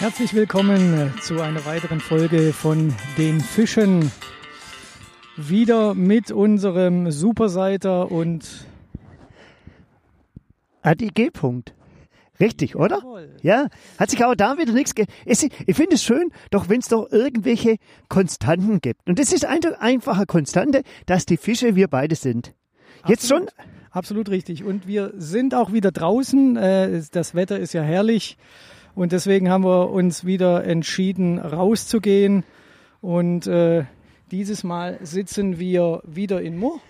Herzlich willkommen zu einer weiteren Folge von den Fischen. Wieder mit unserem Superseiter und Adi G. Punkt. Richtig, oder? Jawohl. Ja, hat sich auch da wieder nichts ge es, Ich finde es schön, doch wenn es doch irgendwelche Konstanten gibt. Und das ist eine einfache Konstante, dass die Fische wir beide sind. Jetzt schon? Absolut. Absolut richtig. Und wir sind auch wieder draußen. Äh, Das Wetter ist ja herrlich. Und deswegen haben wir uns wieder entschieden, rauszugehen. Und äh, dieses Mal sitzen wir wieder in Moor.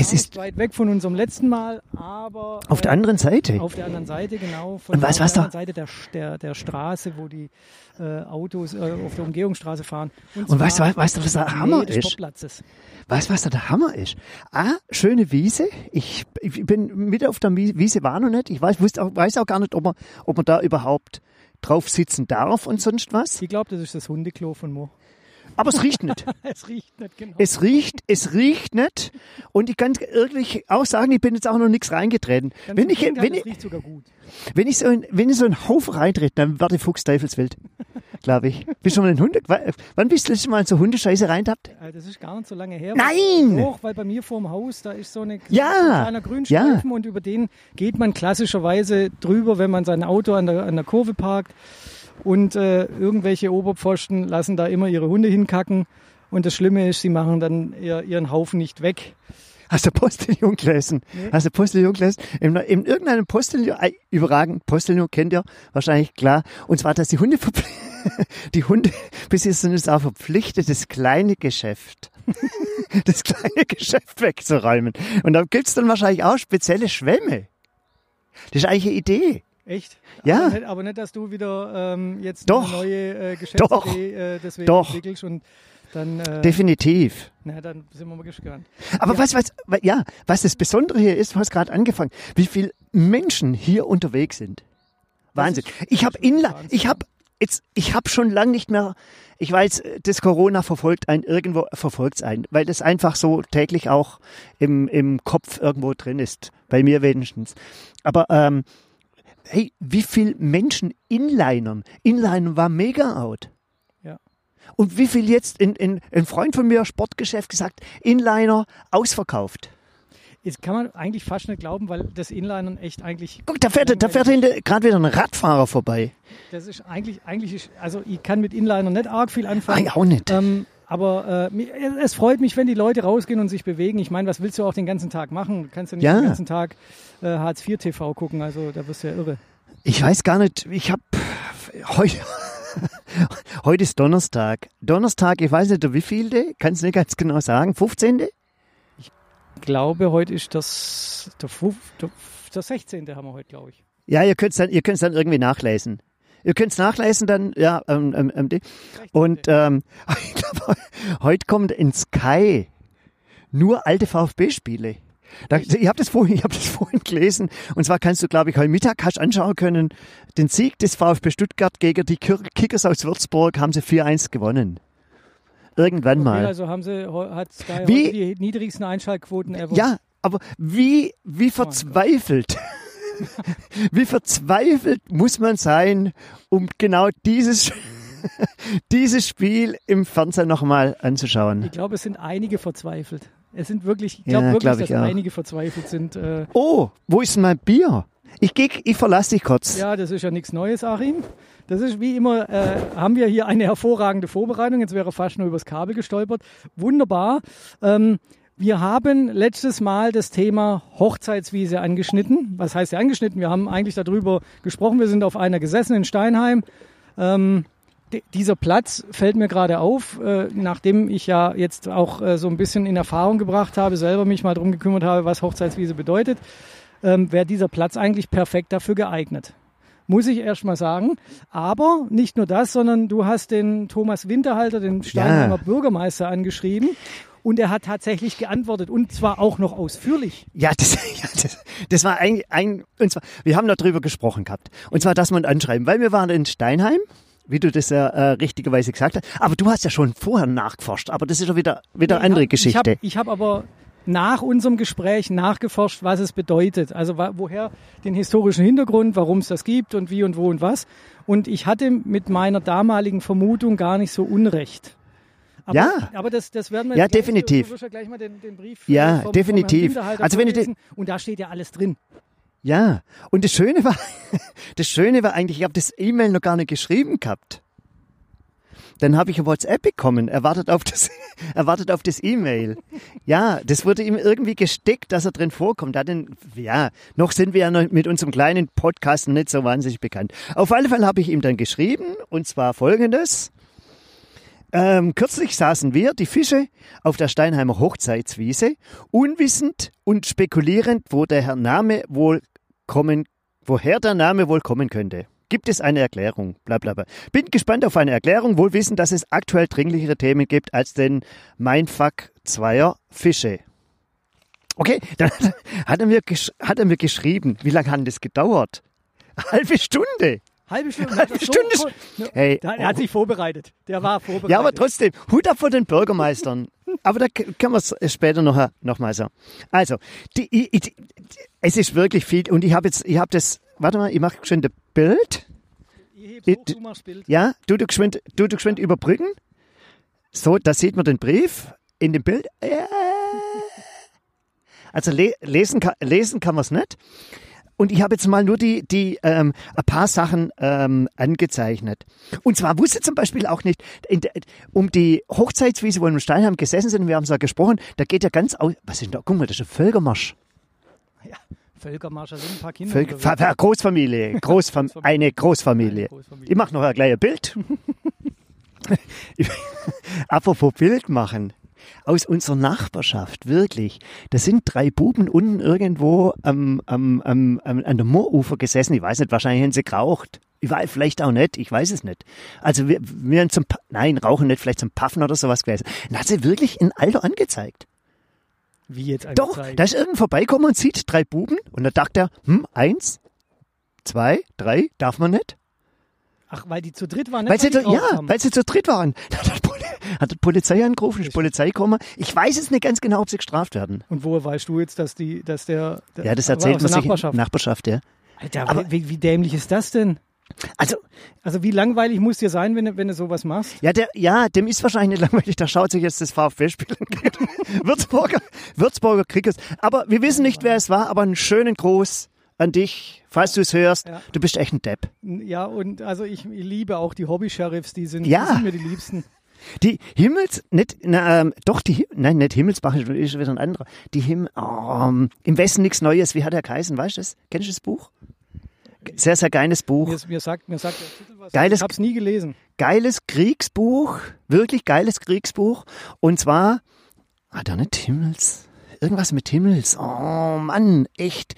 Es ist weit weg von unserem letzten Mal, aber auf der äh, anderen Seite. Auf der anderen Seite, genau. Von Und weißt auf was der da- anderen Seite der, der, der Straße, wo die äh, Autos äh, auf der Umgehungsstraße fahren. Und weißt du, zwar weißt du, was der in Hammer ist? Weißt du, was da der Hammer ist? Ah, schöne Wiese. Ich, ich bin mit auf der Wiese, war noch nicht. Ich weiß, auch, weiß auch gar nicht, ob man, ob man da überhaupt drauf sitzen darf und sonst was. Ich glaube, das ist das Hundeklo von Mo. Aber es riecht nicht. es riecht nicht genau. Es riecht, es riecht nicht. Und ich kann ehrlich auch sagen, ich bin jetzt auch noch nichts reingetreten. Ganz Wenn ich, Gegenteil, wenn ich, riecht sogar gut. wenn ich so in, wenn ich so einen Haufen reintrete, dann werde ich Fuchsteufelswild. Glaube ich. Bist du schon mal ein Hunde, wa- wann bist du das letzte Mal in so Hundescheiße reintappt? Äh, Das ist gar nicht so lange her. Nein! Doch, weil bei mir vorm Haus, da ist so, eine, Ja! so ein kleiner Grünstreifen und über den geht man klassischerweise drüber, wenn man sein Auto an der, an der Kurve parkt. Und äh, irgendwelche Oberpfosten lassen da immer ihre Hunde hinkacken. Und das Schlimme ist, sie machen dann ihr, ihren Haufen nicht weg. Hast du Postillon gelesen? Nee. Hast du Postillon gelesen? In, in irgendeinem Postillon, äh, überragend, Postillon kennt ihr wahrscheinlich klar. Und zwar, dass die Hunde, die Hunde besitzen ist auch verpflichtet, das kleine Geschäft, das kleine Geschäft wegzuräumen. Und da gibt's dann wahrscheinlich auch spezielle Schwämme. Das ist eigentlich eine Idee. Echt? Ja. Aber nicht, aber nicht dass du wieder ähm, jetzt Doch. eine neue äh, Geschäftsidee äh, deswegen Doch. entwickelst und dann, äh, Definitiv. na, dann sind wir mal gespannt. Aber Ja. was, was, wa- ja, was das Besondere hier ist, du hast gerade angefangen, wie viele Menschen hier unterwegs sind. Wahnsinn. Ich habe ist wirklich Inla Wahnsinn. ich habe jetzt, ich habe schon lange nicht mehr, ich weiß, das Corona verfolgt einen, irgendwo verfolgt einen, weil das einfach so täglich auch im, im Kopf irgendwo drin ist. Bei mir wenigstens. Aber, ähm, hey, wie viel Menschen Inlinern? Inlinern war mega out. Ja. Und wie viel jetzt in, in, ein Freund von mir, Sportgeschäft, gesagt, Inliner ausverkauft. Jetzt kann man eigentlich fast nicht glauben, weil das Inlinern echt eigentlich. Guck, da fährt, da fährt gerade wieder ein Radfahrer vorbei. Das ist eigentlich, eigentlich ist, also ich kann mit Inliner nicht arg viel Ah, anfangen. ja, auch nicht. Ähm, aber äh, es freut mich, wenn die Leute rausgehen und sich bewegen. Ich meine, was willst du auch den ganzen Tag machen? Du kannst ja nicht Ja. den ganzen Tag äh, Hartz IV TV gucken, also da wirst du ja irre. Ich weiß gar nicht, ich habe heute, heute ist Donnerstag. Donnerstag, ich weiß nicht, wie viel, kannst du nicht ganz genau sagen, 15. Ich glaube, heute ist das der, der, der 16. haben wir heute, glaube ich. Ja, ihr könnt dann, ihr könnt's dann irgendwie nachlesen. Ihr könnt's nachlesen dann, ja, ähm, ähm, ähm, die- 16.. und ähm, heute kommt in Sky nur alte VfB-Spiele. Da, ich habe das, vorhin, ich hab das vorhin gelesen. Und zwar kannst du, glaube ich, heute Mittag hast anschauen können, den Sieg des VfB Stuttgart gegen die Kickers aus Würzburg haben sie 4-1 gewonnen. Irgendwann Okay, mal. also haben sie, hat Sky Wie- die niedrigsten Einschaltquoten ever. Ja, aber wie, wie verzweifelt, wie verzweifelt muss man sein, um genau dieses, dieses Spiel im Fernsehen nochmal anzuschauen? Ich glaube, es sind einige verzweifelt. Es sind wirklich, ich glaube Ja, wirklich, glaub ich dass auch. einige verzweifelt sind. Äh, Oh, wo ist mein Bier? Ich geh, ich verlasse dich kurz. Ja, das ist ja nichts Neues, Achim. Das ist wie immer, äh, haben wir hier eine hervorragende Vorbereitung. Jetzt wäre fast nur übers Kabel gestolpert. Wunderbar. Ähm, wir haben letztes Mal das Thema Hochzeitswiese angeschnitten. Was heißt ja angeschnitten? Wir haben eigentlich darüber gesprochen. Wir sind auf einer gesessen in Steinheim. Ähm, di- dieser Platz fällt mir gerade auf, äh, nachdem ich ja jetzt auch äh, so ein bisschen in Erfahrung gebracht habe, selber mich mal drum gekümmert habe, was Hochzeitswiese bedeutet, ähm, wäre dieser Platz eigentlich perfekt dafür geeignet. Muss ich erst mal sagen. Aber nicht nur das, sondern du hast den Thomas Winterhalter, den Steinheimer Bürgermeister, angeschrieben. Und er hat tatsächlich geantwortet und zwar auch noch ausführlich. Ja, das, ja das, das war ein, ein, und zwar, wir haben darüber gesprochen gehabt. Und zwar, dass man anschreiben, weil wir waren in Steinheim, wie du das ja äh, richtigerweise gesagt hast. Aber du hast ja schon vorher nachgeforscht, aber das ist ja wieder, wieder Nee, andere Geschichte. Ich habe hab aber nach unserem Gespräch nachgeforscht, was es bedeutet. Also woher den historischen Hintergrund, warum es das gibt und wie und wo und was. Und ich hatte mit meiner damaligen Vermutung gar nicht so unrecht. Aber, Ja. aber das, das werden wir Ja, gleich- definitiv. Wirst ja gleich mal den, den Brief Ja, äh, vom, vom definitiv. Herrn Winterhalter Also wenn vorlesen. Und da steht ja alles drin. Ja, und das Schöne war, das Schöne war eigentlich, ich habe das E-Mail noch gar nicht geschrieben gehabt. Dann habe ich ein WhatsApp bekommen. Er wartet auf das, er wartet auf das E-Mail. Ja, das wurde ihm irgendwie gesteckt, dass er drin vorkommt. Er hat den, ja, noch sind wir ja noch mit unserem kleinen Podcast nicht so wahnsinnig bekannt. Auf alle Fälle habe ich ihm dann geschrieben, und zwar folgendes. Ähm, kürzlich saßen wir, die Fische, auf der Steinheimer Hochzeitswiese, unwissend und spekulierend, wo der Name wohl kommen, woher der Name wohl kommen könnte. Gibt es eine Erklärung? Blablabla. Bin gespannt auf eine Erklärung, wohl wissend, dass es aktuell dringlichere Themen gibt als den Mindfuck zweier Fische. Okay, dann hat er- mir, hat er mir geschrieben. Wie lange hat das gedauert? Halbe Stunde. Halbe Stunde. Halbe Stunde ist- Hey, Da, er hat sich vorbereitet. Der war vorbereitet. Ja, aber trotzdem, Hut ab vor den Bürgermeistern. aber da können wir es später noch, noch mal so. Also, die, ich, ich, es ist wirklich viel und ich habe jetzt, ich habe das, warte mal, ich mache schon das Bild. Ich heb's hoch, du machst Bild. Ja, du, du geschwind, du, du geschwind überbrücken. So, da sieht man den Brief in dem Bild. Äh. Also le lesen, kann, lesen kann man es nicht. Und ich habe jetzt mal nur die, die ähm, ein paar Sachen ähm, angezeichnet. Und zwar wusste zum Beispiel auch nicht, der, um die Hochzeitswiese, wo wir in Steinheim gesessen sind, wir haben es ja gesprochen, da geht ja ganz aus. Was ist denn da? Guck mal, das ist ein Völkermarsch. Ja, Völkermarsch, da sind ein paar Kinder. Fa- Fa- Großfamilie. Großfam eine Großfamilie. Eine Großfamilie. Ich mache noch ein kleines Bild. Apropos Bild machen. Aus unserer Nachbarschaft, wirklich. Da sind drei Buben unten irgendwo am, am, am, am, an der Moorufer gesessen. Ich weiß nicht, wahrscheinlich haben sie geraucht. Ich weiß, vielleicht auch nicht, ich weiß es nicht. Also wir, wir haben zum, nein, rauchen nicht, vielleicht zum Paffen oder sowas gewesen. Dann hat sie wirklich ein Alter angezeigt. Wie jetzt Doch, angezeigt. da ist irgendein vorbeikommen und sieht drei Buben und dann dachte er, hm, eins, zwei, drei, darf man nicht? Ach, weil die zu dritt waren, nicht Weil sie, zu, ja, weil sie zu dritt waren. Da hat Poli- hat die Polizei angerufen, ist die Polizei gekommen. Ich weiß es nicht ganz genau, ob sie gestraft werden. Und woher weißt du jetzt, dass die, dass der, der Ja, das erzählt man der sich Nachbarschaft. Nachbarschaft, ja. Alter, Aber- wie, wie dämlich ist das denn? Also, Also wie langweilig muss dir sein, wenn du, wenn du sowas machst? ja, der, ja, dem ist wahrscheinlich nicht langweilig, der schaut sich jetzt das VfB-Spiel an. Würzburger, Würzburger Kriegers. Aber wir wissen nicht, wer es war, aber einen schönen Gruß an dich, falls du es hörst. Ja. Du bist echt ein Depp. Ja, und also ich, ich liebe auch die Hobby-Sheriffs, die sind, Ja. die sind mir die liebsten. Die Himmels, nicht, na, ähm, doch, die, nein, nicht Himmelsbach, ist wieder ein anderer. Die Him, oh, im Westen nichts Neues, wie hat er geheißen, weißt du das? Kennst du das Buch? Sehr, sehr geiles Buch. Mir, mir, sagt, mir sagt der Titel was. Geiles- ich hab's nie gelesen. Geiles Kriegsbuch, wirklich geiles Kriegsbuch. Und zwar, hat er nicht Himmels? Irgendwas mit Himmels. Oh Mann, echt.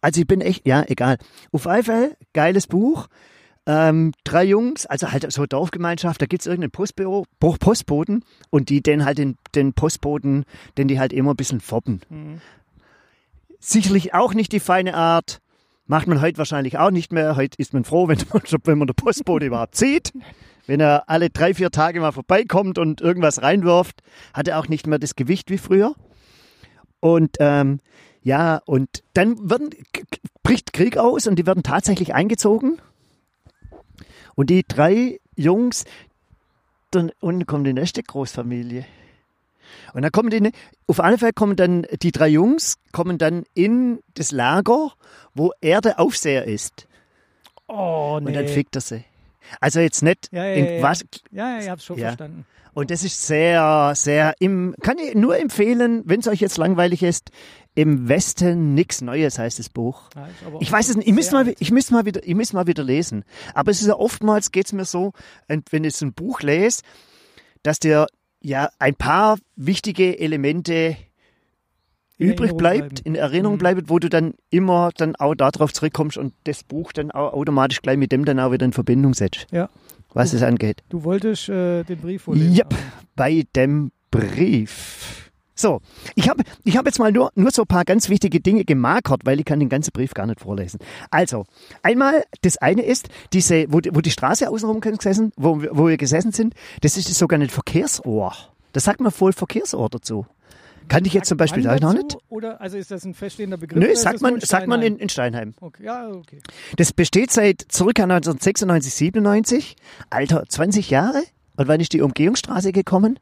Also ich bin echt, ja, egal. Auf Fall, geiles Buch. Ähm, drei Jungs, also halt so Dorfgemeinschaft, da gibt's irgendeinen Postbüro, Bo- Postboten und die den halt den, den Postboten, den die halt immer ein bisschen foppen. Sicherlich auch nicht die feine Art. Macht man heute wahrscheinlich auch nicht mehr. Heute ist man froh, wenn man, wenn man der Postbote überhaupt sieht. Wenn er alle drei, vier Tage mal vorbeikommt und irgendwas reinwirft, hat er auch nicht mehr das Gewicht wie früher. Und ähm, ja, und dann werden, bricht Krieg aus und die werden tatsächlich eingezogen. Und die drei Jungs, dann unten kommt die nächste Großfamilie. Und dann kommen die, auf alle Fälle kommen dann die drei Jungs, kommen dann in das Lager, wo er der Aufseher ist. Oh, nee. Und dann fickt er sie. Also jetzt nicht Ja, ja, in ja, ja. was. ja, ja, ich hab's schon Ja. verstanden. Und das ist sehr, sehr im, kann ich nur empfehlen, wenn es euch jetzt langweilig ist, im Westen nichts Neues heißt das Buch. Ja, Ich weiß es nicht, ich müsste mal, ich müsste mal wieder, ich müsste mal wieder lesen. Aber es ist ja oftmals geht's mir so, wenn ich so ein Buch lese, dass dir ja ein paar wichtige Elemente In übrig bleibt, bleiben. in Erinnerung Mhm. bleibt, wo du dann immer dann auch darauf zurückkommst und das Buch dann auch automatisch gleich mit dem dann auch wieder in Verbindung setzt, Ja. was es angeht. Du wolltest äh, den Brief vorlesen. Yep, bei dem Brief. So, ich habe ich hab jetzt mal nur, nur so ein paar ganz wichtige Dinge gemarkert, weil ich kann den ganzen Brief gar nicht vorlesen. Also, einmal, das eine ist, diese, wo, die- wo die Straße außenrum gesessen, wo, wir- wo wir gesessen sind, das ist das sogenannte Verkehrsohr. Das sagt man voll Verkehrsohr dazu. Kann ich jetzt zum Beispiel auch noch nicht? Oder also ist das ein feststehender Begriff? Nö, sagt man, in sagt man Steinheim? in, in Steinheim. Okay, ja, okay. Das besteht seit circa 1996, 97. Alter, 20 Jahre? Und wann ist die Umgehungsstraße gekommen?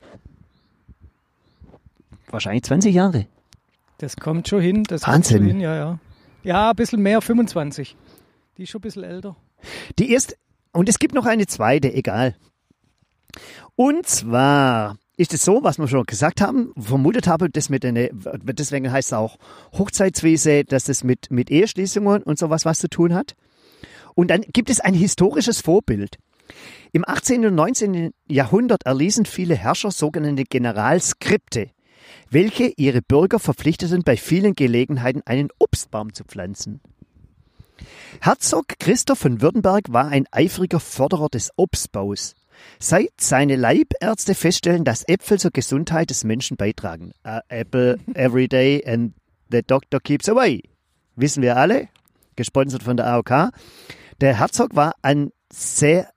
Wahrscheinlich 20 Jahre. Das kommt schon hin. Das Wahnsinn. Kommt schon hin, ja, ja. Ja, ein bisschen mehr, 25. Die ist schon ein bisschen älter. Die erste, und es gibt noch eine zweite, egal. Und zwar ist es so, was wir schon gesagt haben, vermutet habe, das mit eine, deswegen heißt es auch Hochzeitswiese, dass das mit, mit Eheschließungen und sowas was zu tun hat. Und dann gibt es ein historisches Vorbild. Im 18. und 19. Jahrhundert erließen viele Herrscher sogenannte Generalskripte, welche ihre Bürger verpflichteten, bei vielen Gelegenheiten einen Obstbaum zu pflanzen. Herzog Christoph von Württemberg war ein eifriger Förderer des Obstbaus. Seit seine Leibärzte feststellen, dass Äpfel zur Gesundheit des Menschen beitragen. A apple every day and the doctor keeps away. Wissen wir alle, gesponsert von der AOK. Der Herzog war an sehr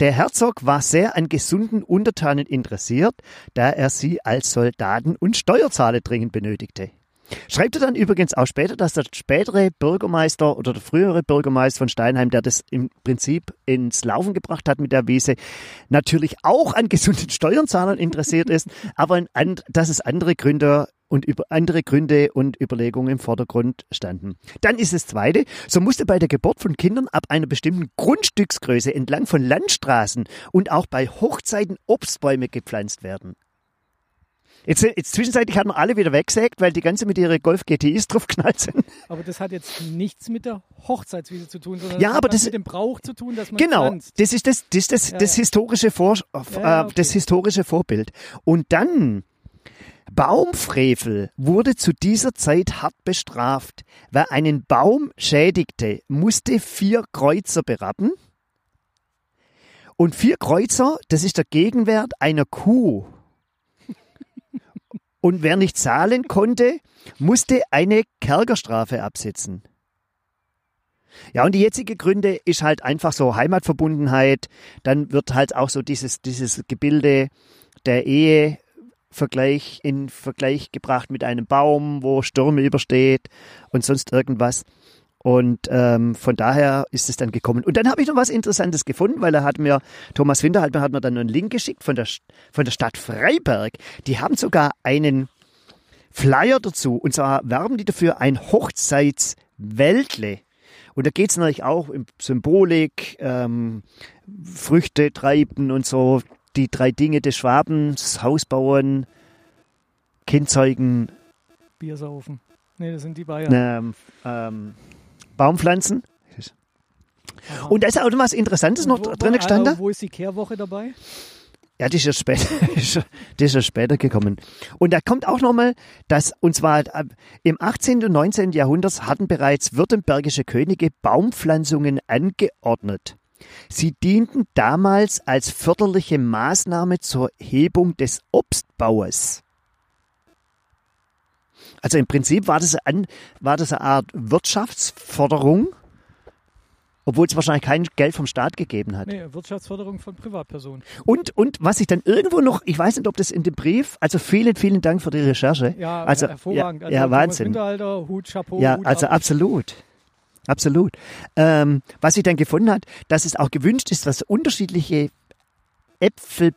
der Herzog war sehr an gesunden Untertanen interessiert, da er sie als Soldaten und Steuerzahler dringend benötigte. Schreibt er dann übrigens auch später, dass der spätere Bürgermeister oder der frühere Bürgermeister von Steinheim, der das im Prinzip ins Laufen gebracht hat mit der Wiese, natürlich auch an gesunden Steuerzahlern interessiert ist, aber an, dass es andere Gründe und über andere Gründe und Überlegungen im Vordergrund standen. Dann ist das zweite, so musste bei der Geburt von Kindern ab einer bestimmten Grundstücksgröße entlang von Landstraßen und auch bei Hochzeiten Obstbäume gepflanzt werden. Jetzt, jetzt zwischenzeitlich hat man alle wieder weggesägt, weil die ganze mit ihren Golf GTIs draufgeknallt sind. Aber das hat jetzt nichts mit der Hochzeitswiese zu tun, sondern Ja, das aber hat das- mit dem Brauch zu tun, dass man Genau, pflanzt. das ist das, das, ist das, Ja, das, ja. Historische Vor, äh, ja, okay. das historische Vorbild. Und dann Baumfrevel wurde zu dieser Zeit hart bestraft. Wer einen Baum schädigte, musste vier Kreuzer berappen. Und vier Kreuzer, das ist der Gegenwert einer Kuh. Und wer nicht zahlen konnte, musste eine Kerkerstrafe absitzen. Ja, und die jetzige Gründe ist halt einfach so Heimatverbundenheit. Dann wird halt auch so dieses, dieses Gebilde der Ehe Vergleich, in Vergleich gebracht mit einem Baum, wo Stürme übersteht und sonst irgendwas. Und ähm, von daher ist es dann gekommen. Und dann habe ich noch was Interessantes gefunden, weil er hat mir, Thomas Winter hat mir, hat mir dann einen Link geschickt von der, von der Stadt Freiberg. Die haben sogar einen Flyer dazu. Und zwar werben die dafür ein Hochzeitswäldle. Und da geht es natürlich auch um Symbolik, ähm, Früchte treiben und so. Die drei Dinge des Schwabens, Haus bauen, Kind zeugen, Bier saufen. Nee, das sind die Bayern. ähm, ähm, Baumpflanzen. Aha. Und da ist auch noch was Interessantes noch Wo- drin gestanden. Wo ist die Kehrwoche dabei? Ja, das ist ja später, ist ja später gekommen. Und da kommt auch nochmal, dass, und zwar äh, im 18. und 19. Jahrhundert hatten bereits württembergische Könige Baumpflanzungen angeordnet. Sie dienten damals als förderliche Maßnahme zur Hebung des Obstbaues. Also im Prinzip war das, an, war das eine Art Wirtschaftsförderung, obwohl es wahrscheinlich kein Geld vom Staat gegeben hat. Nee, Wirtschaftsförderung von Privatpersonen. Und, und was ich dann irgendwo noch, ich weiß nicht, ob das in dem Brief, also vielen, vielen Dank für die Recherche. Ja, also, hervorragend. Ja, Also ja Wahnsinn. Winterhalter, Hut, Chapeau, Ja, Hut also ab. absolut. Absolut. Ähm, was ich dann gefunden hat, dass es auch gewünscht ist, dass unterschiedliche Äpfel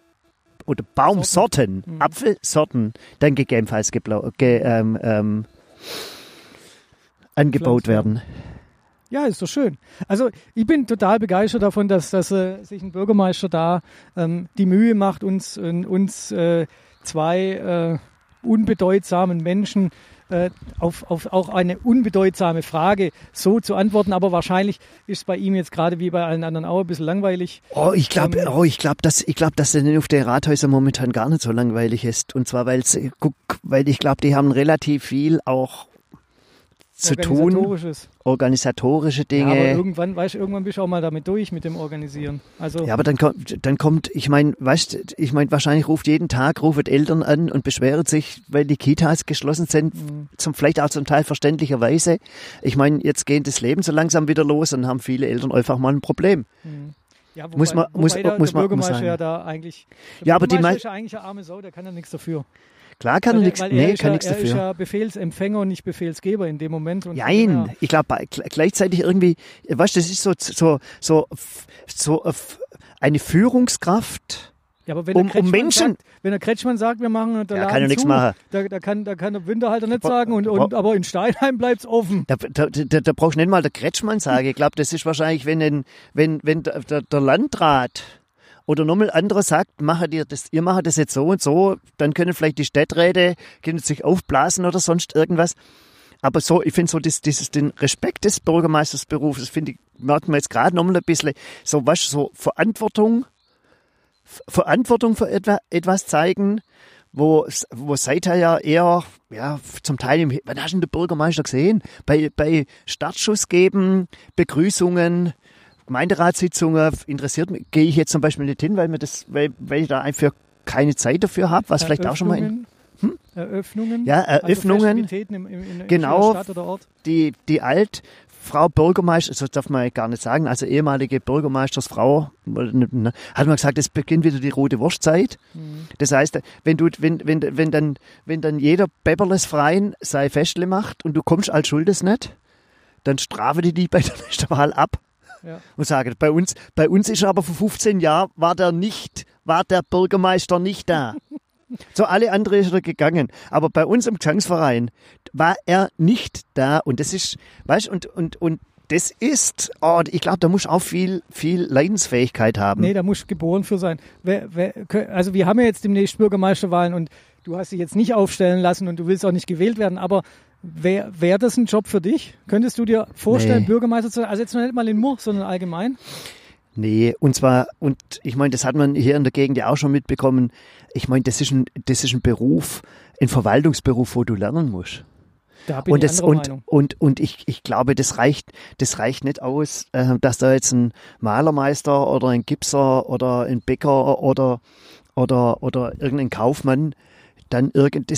oder Baumsorten, Mhm. Apfelsorten dann gegebenenfalls ge, ähm, ähm, angebaut werden. Ja, ist doch schön. Also ich bin total begeistert davon, dass, dass äh, sich ein Bürgermeister da ähm, die Mühe macht, uns, äh, uns äh, zwei äh, unbedeutsamen Menschen äh, auf, auf auch eine unbedeutsame Frage so zu antworten. Aber wahrscheinlich ist es bei ihm jetzt gerade wie bei allen anderen auch ein bisschen langweilig. Oh, ich glaube, Ähm, oh, ich glaube, dass ich glaube, dass es auf der Rathäuser momentan gar nicht so langweilig ist. Und zwar, weil's, äh, guck, weil ich glaube, die haben relativ viel auch zu tun, organisatorische Ja, aber Dinge. irgendwann, weißt irgendwann bist du auch mal damit durch mit dem Organisieren. Also Ja, aber dann kommt, dann kommt, ich meine, weißt, ich meine, wahrscheinlich ruft jeden Tag rufen Eltern an und beschweren sich, weil die Kitas geschlossen sind, Mhm. zum vielleicht auch zum Teil verständlicherweise. Ich meine, jetzt geht das Leben so langsam wieder los und haben viele Eltern einfach mal ein Problem. Mhm. Ja, wobei, Muss man- wobei muss- der, muss der man- muss Bürgermeister sagen. ja da eigentlich. Ja, aber die ist ja eigentlich eine arme Sau, der kann ja nichts dafür. Klar kann er Weil- nichts, weil nee, kann ja, nichts Er ist dafür. ja Befehlsempfänger und nicht Befehlsgeber in dem Moment. Und Nein, Ja, ich glaube gleichzeitig irgendwie, weißt du, das ist so so so so eine Führungskraft. ja aber wenn um- der um Kretschmann Menschen- sagt, wenn der Kretschmann sagt, wir machen der Ja, kann ja nichts machen. Da, da, kann, da kann der Winterhalter nicht sagen, und, und, aber in Steinheim bleibt's offen. Da, da, da, da brauchst du nicht mal der Kretschmann sagen. Ich glaube, das ist wahrscheinlich, wenn, ein, wenn, wenn der, der, der Landrat oder nochmal anderer sagt, macht ihr das, ihr macht das jetzt so und so, dann können vielleicht die Städträte können sich aufblasen oder sonst irgendwas. Aber so, ich finde so das, dieses, den Respekt des Bürgermeistersberufs, finde ich, merkt man jetzt gerade nochmal ein bisschen, so was, so Verantwortung, Verantwortung für etwa, etwas zeigen, wo, wo seither ja eher, ja, zum Teil im, wann hast du den Bürgermeister gesehen? Bei, bei Startschuss geben, Begrüßungen, Gemeinderatssitzungen, interessiert mich, gehe ich jetzt zum Beispiel nicht hin, weil mir das, weil, weil ich da einfach keine Zeit dafür habe, was vielleicht auch schon mal in, Eröffnungen, Eröffnungen. ja, Eröffnungen, Also im, im, in, Genau. die, die Altfrau Bürgermeister, das darf man gar nicht sagen, also ehemalige Bürgermeistersfrau, hat man gesagt, es beginnt wieder die rote Wurstzeit. Mhm. Das heißt, wenn du, wenn, wenn, wenn dann, wenn dann jeder Beberles Verein sei Festle macht und du kommst als Schuldes nicht, dann strafe die die bei der nächsten Wahl ab Ja. und sage, bei uns, bei uns ist aber vor 15 Jahren war der nicht, war der Bürgermeister nicht da. So alle andere ist er gegangen. Aber bei uns im Gesangsverein war er nicht da. Und das ist, weißt und, und, und das ist, oh, ich glaube, da muss auch viel, viel Leidensfähigkeit haben. Nee, da muss geboren für sein. Wer, wer, also wir haben ja jetzt demnächst Bürgermeisterwahlen und du hast dich jetzt nicht aufstellen lassen und du willst auch nicht gewählt werden, aber wäre wär das ein Job für dich? Könntest du dir vorstellen, Nee. Bürgermeister zu sein? Also jetzt noch nicht mal in Murr, sondern allgemein? Nee, und zwar, und ich meine, das hat man hier in der Gegend ja auch schon mitbekommen. Ich meine, das ist ein, das ist ein Beruf, ein Verwaltungsberuf, wo du lernen musst. Da bin Und, ich das, und, Meinung. und, und ich, ich glaube, das reicht, das reicht nicht aus, äh, dass da jetzt ein Malermeister oder ein Gipser oder ein Bäcker oder, oder, oder irgendein Kaufmann dann, irgend,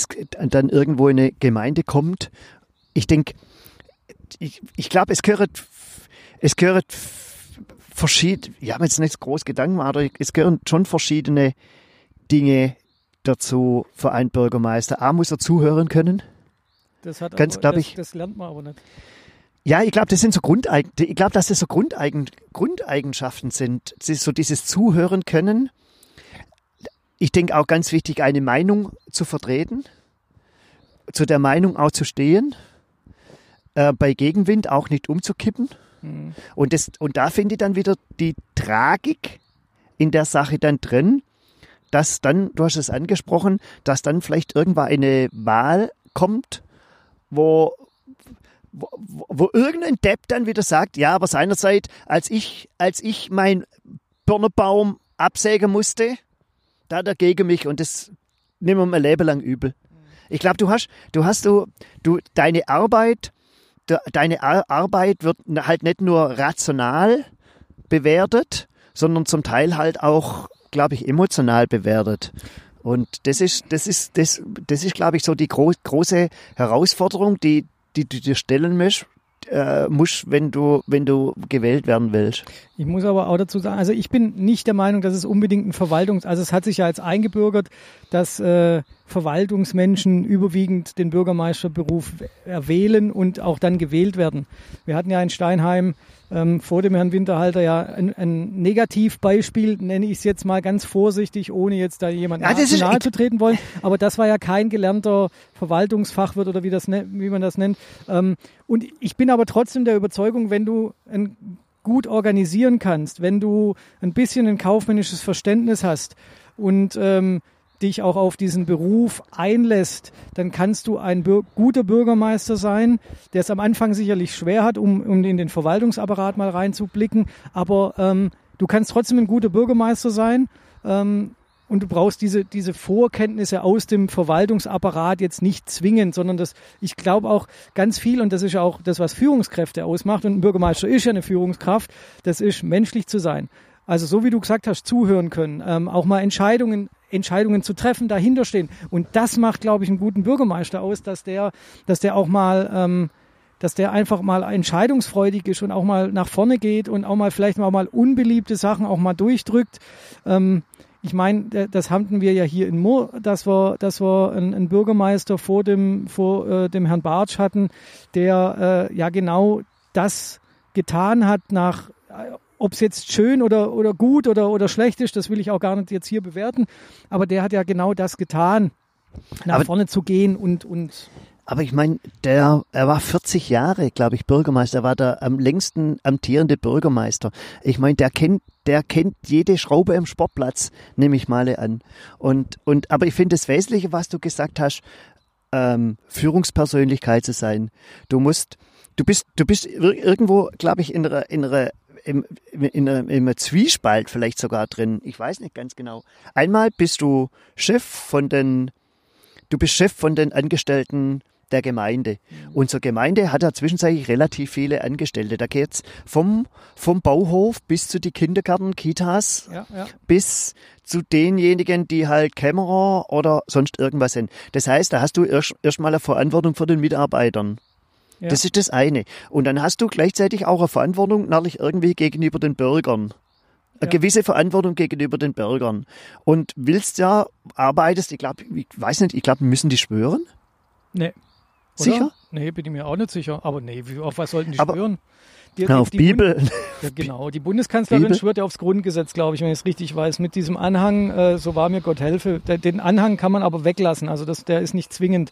dann irgendwo in eine Gemeinde kommt. Ich denke, ich, ich glaube, es gehört, es gehört verschieden, ich habe jetzt nicht groß Gedanken, aber es gehören schon verschiedene Dinge dazu für einen Bürgermeister. A, muss er zuhören können. Das hat ganz, aber, das, ich- das lernt man aber nicht. Ja, ich glaube, das sind so Grundeigen, ich glaube, dass das so Grundeigen, Grundeigenschaften sind. Das ist so dieses Zuhören können. Ich denke auch ganz wichtig, eine Meinung zu vertreten, zu der Meinung auch zu stehen, äh, bei Gegenwind auch nicht umzukippen. Hm. Und, das, und da finde ich dann wieder die Tragik in der Sache dann drin, dass dann, du hast es angesprochen, dass dann vielleicht irgendwann eine Wahl kommt, wo, wo, wo irgendein Depp dann wieder sagt, ja, aber seinerzeit, als ich, als ich mein Birnebaum absägen musste, da hat er gegen mich und das nehmen wir mein Leben lang übel. Ich glaube, du hast, du hast du, du, deine Arbeit, de, deine Ar Arbeit wird halt nicht nur rational bewertet, sondern zum Teil halt auch, glaube ich, emotional bewertet. Und das ist, das ist, das, das ist, glaube ich, so die gro große Herausforderung, die, die du dir stellen musst, äh, musst, wenn du, wenn du gewählt werden willst. Ich muss aber auch dazu sagen, also ich bin nicht der Meinung, dass es unbedingt ein Verwaltungs-, also es hat sich ja jetzt eingebürgert, dass äh, Verwaltungsmenschen überwiegend den Bürgermeisterberuf erwählen und auch dann gewählt werden. Wir hatten ja in Steinheim ähm, vor dem Herrn Winterhalter ja ein, ein Negativbeispiel, nenne ich es jetzt mal ganz vorsichtig, ohne jetzt da jemand Ja, zu nahe zu treten wollen. Aber das war ja kein gelernter Verwaltungsfachwirt oder wie, das, ne- wie man das nennt. Ähm, und ich bin aber trotzdem der Überzeugung, wenn du ein gut organisieren kannst, wenn du ein bisschen ein kaufmännisches Verständnis hast und ähm, dich auch auf diesen Beruf einlässt, dann kannst du ein bür guter Bürgermeister sein, der es am Anfang sicherlich schwer hat, um, um in den Verwaltungsapparat mal reinzublicken, aber ähm, du kannst trotzdem ein guter Bürgermeister sein ähm, und du brauchst diese, diese Vorkenntnisse aus dem Verwaltungsapparat jetzt nicht zwingend, sondern das, ich glaube auch ganz viel, und das ist ja auch das, was Führungskräfte ausmacht, und ein Bürgermeister ist ja eine Führungskraft, das ist menschlich zu sein. Also so wie du gesagt hast, zuhören können, ähm, auch mal Entscheidungen, Entscheidungen zu treffen, dahinter stehen. Und das macht, glaube ich, einen guten Bürgermeister aus, dass der, dass der auch mal, ähm, dass der einfach mal entscheidungsfreudig ist und auch mal nach vorne geht und auch mal vielleicht auch mal unbeliebte Sachen auch mal durchdrückt. Ähm, ich meine, das hatten wir ja hier in Mur, dass wir, dass wir einen, einen Bürgermeister vor dem, vor äh, dem Herrn Bartsch hatten, der äh, ja genau das getan hat nach ob es jetzt schön oder, oder gut oder, oder schlecht ist, das will ich auch gar nicht jetzt hier bewerten. Aber der hat ja genau das getan, nach aber, vorne zu gehen und, und aber ich meine, der, er war 40 Jahre, glaube ich, Bürgermeister. Er war der am längsten amtierende Bürgermeister. Ich meine, der kennt, der kennt jede Schraube im Sportplatz, nehme ich mal an. Und, und, aber ich finde das Wesentliche, was du gesagt hast, ähm, Führungspersönlichkeit zu sein. Du musst, du bist, du bist irgendwo, glaube ich, in einer, in einer im, in einem, in einem Zwiespalt vielleicht sogar drin. Ich weiß nicht ganz genau. Einmal bist du Chef von den, du bist Chef von den Angestellten der Gemeinde. Mhm. Unsere Gemeinde hat ja zwischenzeitlich relativ viele Angestellte. Da geht's vom, vom Bauhof bis zu die Kindergärten, Kitas, ja, ja. bis zu denjenigen, die halt Kämmerer oder sonst irgendwas sind. Das heißt, da hast du erst, erst mal eine Verantwortung für den Mitarbeitern. Ja. Das ist das eine. Und dann hast du gleichzeitig auch eine Verantwortung natürlich irgendwie gegenüber den Bürgern. Eine ja. gewisse Verantwortung gegenüber den Bürgern. Und willst ja, arbeitest, ich glaube, ich weiß nicht, ich glaube, müssen die schwören? Nee. Oder? Sicher? Nee, bin ich mir auch nicht sicher. Aber nee, auf was sollten die Aber, schwören? Die, auf die Bibel. Bund ja, genau. Die Bundeskanzlerin Bibel? schwört ja aufs Grundgesetz, glaube ich, wenn ich es richtig weiß, mit diesem Anhang, äh, so war mir Gott helfe. Den Anhang kann man aber weglassen, also das, der ist nicht zwingend.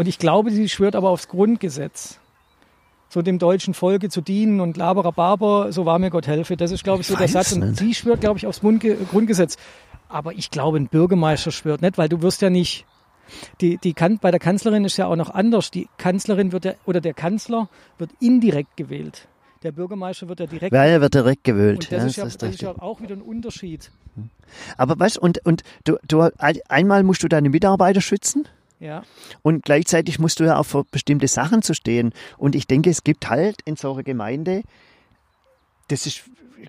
Und ich glaube, sie schwört aber aufs Grundgesetz. So dem deutschen Volke zu dienen und Laberer Barber, so war mir Gott helfe. Das ist, glaube ich, so der Satz. Und sie schwört, glaube ich, aufs Grundgesetz. Aber ich glaube, ein Bürgermeister schwört nicht, weil du wirst ja nicht die, die kan bei der Kanzlerin ist ja auch noch anders. Die Kanzlerin wird ja, oder der Kanzler wird indirekt gewählt. Der Bürgermeister wird ja direkt Ja, er wird direkt gewählt. Und das, ja, ist, ja, das, das ist ja auch wieder ein Unterschied. Aber weißt und, und du, du, einmal musst du deine Mitarbeiter schützen. Ja. Und gleichzeitig musst du ja auch für bestimmte Sachen zu stehen. Und ich denke, es gibt halt in so einer Gemeinde, das ist,